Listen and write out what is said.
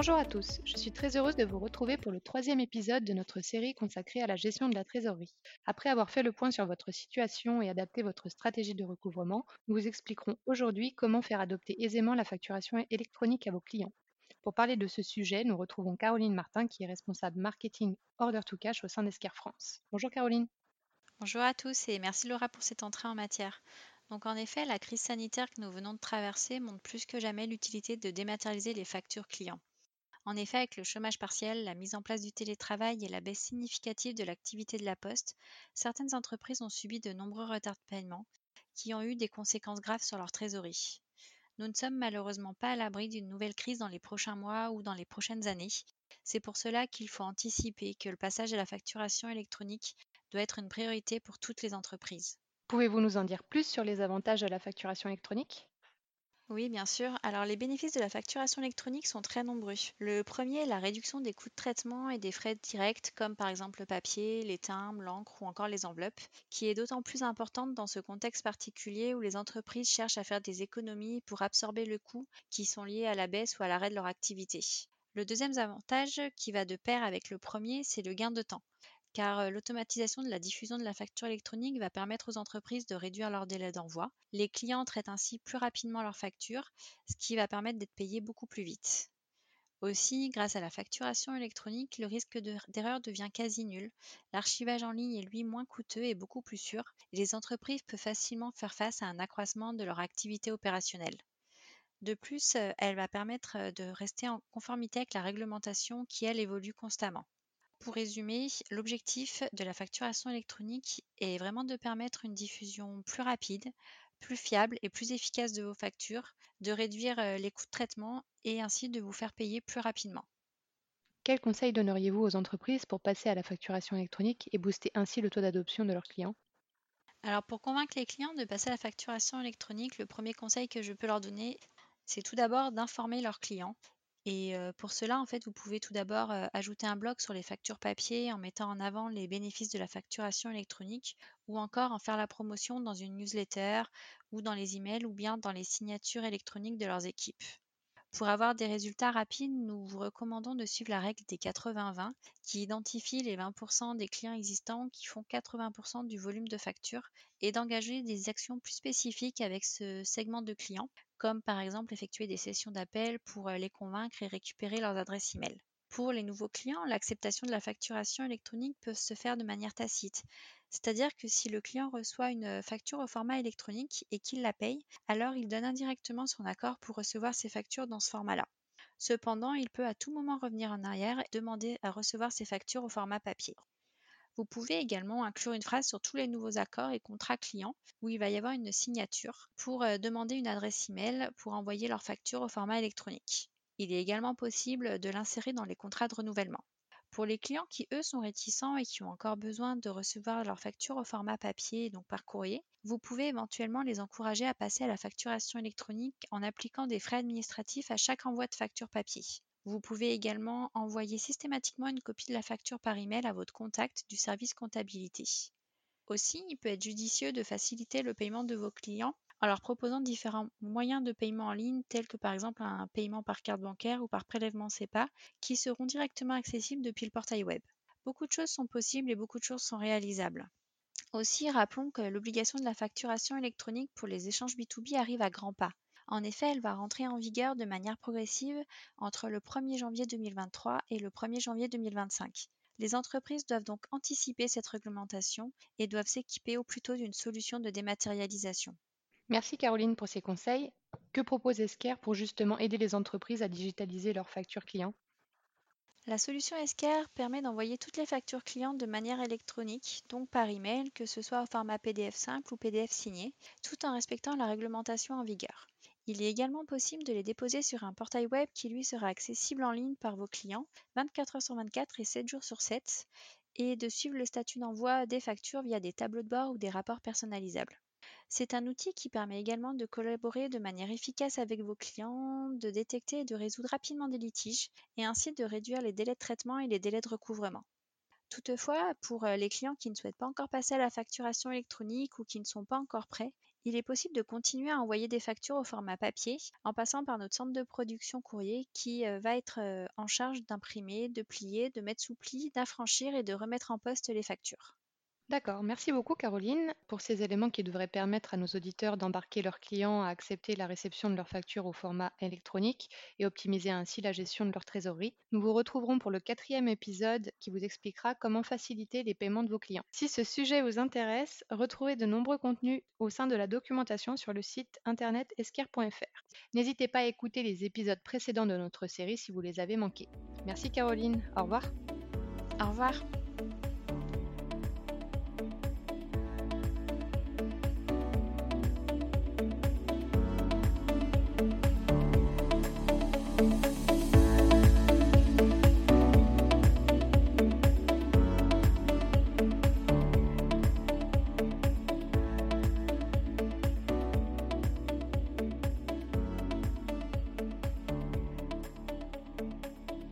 Bonjour à tous, je suis très heureuse de vous retrouver pour le troisième épisode de notre série consacrée à la gestion de la trésorerie. Après avoir fait le point sur votre situation et adapté votre stratégie de recouvrement, nous vous expliquerons aujourd'hui comment faire adopter aisément la facturation électronique à vos clients. Pour parler de ce sujet, nous retrouvons Caroline Martin qui est responsable marketing Order to Cash au sein d'Esquire France. Bonjour Caroline. Bonjour à tous et merci Laura pour cette entrée en matière. Donc en effet, la crise sanitaire que nous venons de traverser montre plus que jamais l'utilité de dématérialiser les factures clients. En effet, avec le chômage partiel, la mise en place du télétravail et la baisse significative de l'activité de la poste, certaines entreprises ont subi de nombreux retards de paiement qui ont eu des conséquences graves sur leur trésorerie. Nous ne sommes malheureusement pas à l'abri d'une nouvelle crise dans les prochains mois ou dans les prochaines années. C'est pour cela qu'il faut anticiper que le passage à la facturation électronique doit être une priorité pour toutes les entreprises. Pouvez-vous nous en dire plus sur les avantages de la facturation électronique? Oui, bien sûr. Alors, les bénéfices de la facturation électronique sont très nombreux. Le premier est la réduction des coûts de traitement et des frais directs, comme par exemple le papier, les timbres, l'encre ou encore les enveloppes, qui est d'autant plus importante dans ce contexte particulier où les entreprises cherchent à faire des économies pour absorber le coût qui sont liés à la baisse ou à l'arrêt de leur activité. Le deuxième avantage qui va de pair avec le premier, c'est le gain de temps car l'automatisation de la diffusion de la facture électronique va permettre aux entreprises de réduire leur délai d'envoi. Les clients traitent ainsi plus rapidement leurs factures, ce qui va permettre d'être payés beaucoup plus vite. Aussi, grâce à la facturation électronique, le risque d'erreur devient quasi nul. L'archivage en ligne est lui moins coûteux et beaucoup plus sûr, et les entreprises peuvent facilement faire face à un accroissement de leur activité opérationnelle. De plus, elle va permettre de rester en conformité avec la réglementation qui, elle, évolue constamment. Pour résumer, l'objectif de la facturation électronique est vraiment de permettre une diffusion plus rapide, plus fiable et plus efficace de vos factures, de réduire euh, les coûts de traitement et ainsi de vous faire payer plus rapidement. Quels conseils donneriez-vous aux entreprises pour passer à la facturation électronique et booster ainsi le taux d'adoption de leurs clients? Alors pour convaincre les clients de passer à la facturation électronique, le premier conseil que je peux leur donner, c'est tout d'abord d'informer leurs clients et pour cela, en fait, vous pouvez tout d'abord ajouter un bloc sur les factures papier en mettant en avant les bénéfices de la facturation électronique ou encore en faire la promotion dans une newsletter ou dans les emails ou bien dans les signatures électroniques de leurs équipes. Pour avoir des résultats rapides, nous vous recommandons de suivre la règle des 80-20 qui identifie les 20% des clients existants qui font 80% du volume de factures et d'engager des actions plus spécifiques avec ce segment de clients comme par exemple effectuer des sessions d'appel pour euh, les convaincre et récupérer leurs adresses e-mail. Pour les nouveaux clients, l'acceptation de la facturation électronique peut se faire de manière tacite, c'est-à-dire que si le client reçoit une euh, facture au format électronique et qu'il la paye, alors il donne indirectement son accord pour recevoir ses factures dans ce format-là. Cependant, il peut à tout moment revenir en arrière et demander à recevoir ses factures au format papier. Vous pouvez également inclure une phrase sur tous les nouveaux accords et contrats clients où il va y avoir une signature pour euh, demander une adresse email pour envoyer leur facture au format électronique. Il est également possible de l'insérer dans les contrats de renouvellement. Pour les clients qui, eux, sont réticents et qui ont encore besoin de recevoir leur facture au format papier, donc par courrier, vous pouvez éventuellement les encourager à passer à la facturation électronique en appliquant des frais administratifs à chaque envoi de facture papier. Vous pouvez également envoyer systématiquement une copie de la facture par email à votre contact du service comptabilité. Aussi, il peut être judicieux de faciliter le paiement de vos clients en leur proposant différents moyens de paiement en ligne, tels que par exemple un paiement par carte bancaire ou par prélèvement CEPA, qui seront directement accessibles depuis le portail web. Beaucoup de choses sont possibles et beaucoup de choses sont réalisables. Aussi, rappelons que l'obligation de la facturation électronique pour les échanges B2B arrive à grands pas. En effet, elle va rentrer en vigueur de manière progressive entre le 1er janvier 2023 et le 1er janvier 2025. Les entreprises doivent donc anticiper cette réglementation et doivent s'équiper au plus tôt d'une solution de dématérialisation. Merci Caroline pour ces conseils. Que propose Esquire pour justement aider les entreprises à digitaliser leurs factures clients? La solution Esquire permet d'envoyer toutes les factures clients de manière électronique, donc par email, que ce soit au format PDF simple ou PDF signé, tout en respectant la réglementation en vigueur. Il est également possible de les déposer sur un portail web qui lui sera accessible en ligne par vos clients 24 heures sur 24 et 7 jours sur 7 et de suivre le statut d'envoi des factures via des tableaux de bord ou des rapports personnalisables. C'est un outil qui permet également de collaborer de manière efficace avec vos clients, de détecter et de résoudre rapidement des litiges et ainsi de réduire les délais de traitement et les délais de recouvrement. Toutefois, pour euh, les clients qui ne souhaitent pas encore passer à la facturation électronique ou qui ne sont pas encore prêts, il est possible de continuer à envoyer des factures au format papier en passant par notre centre de production courrier qui euh, va être euh, en charge d'imprimer, de plier, de mettre sous pli, d'affranchir et de remettre en poste les factures. D'accord, merci beaucoup Caroline pour ces éléments qui devraient permettre à nos auditeurs d'embarquer leurs clients à accepter la réception de leurs factures au format électronique et optimiser ainsi la gestion de leur trésorerie. Nous vous retrouverons pour le quatrième épisode qui vous expliquera comment faciliter les paiements de vos clients. Si ce sujet vous intéresse, retrouvez de nombreux contenus au sein de la documentation sur le site internet esquire.fr. N'hésitez pas à écouter les épisodes précédents de notre série si vous les avez manqués. Merci Caroline, au revoir. Au revoir.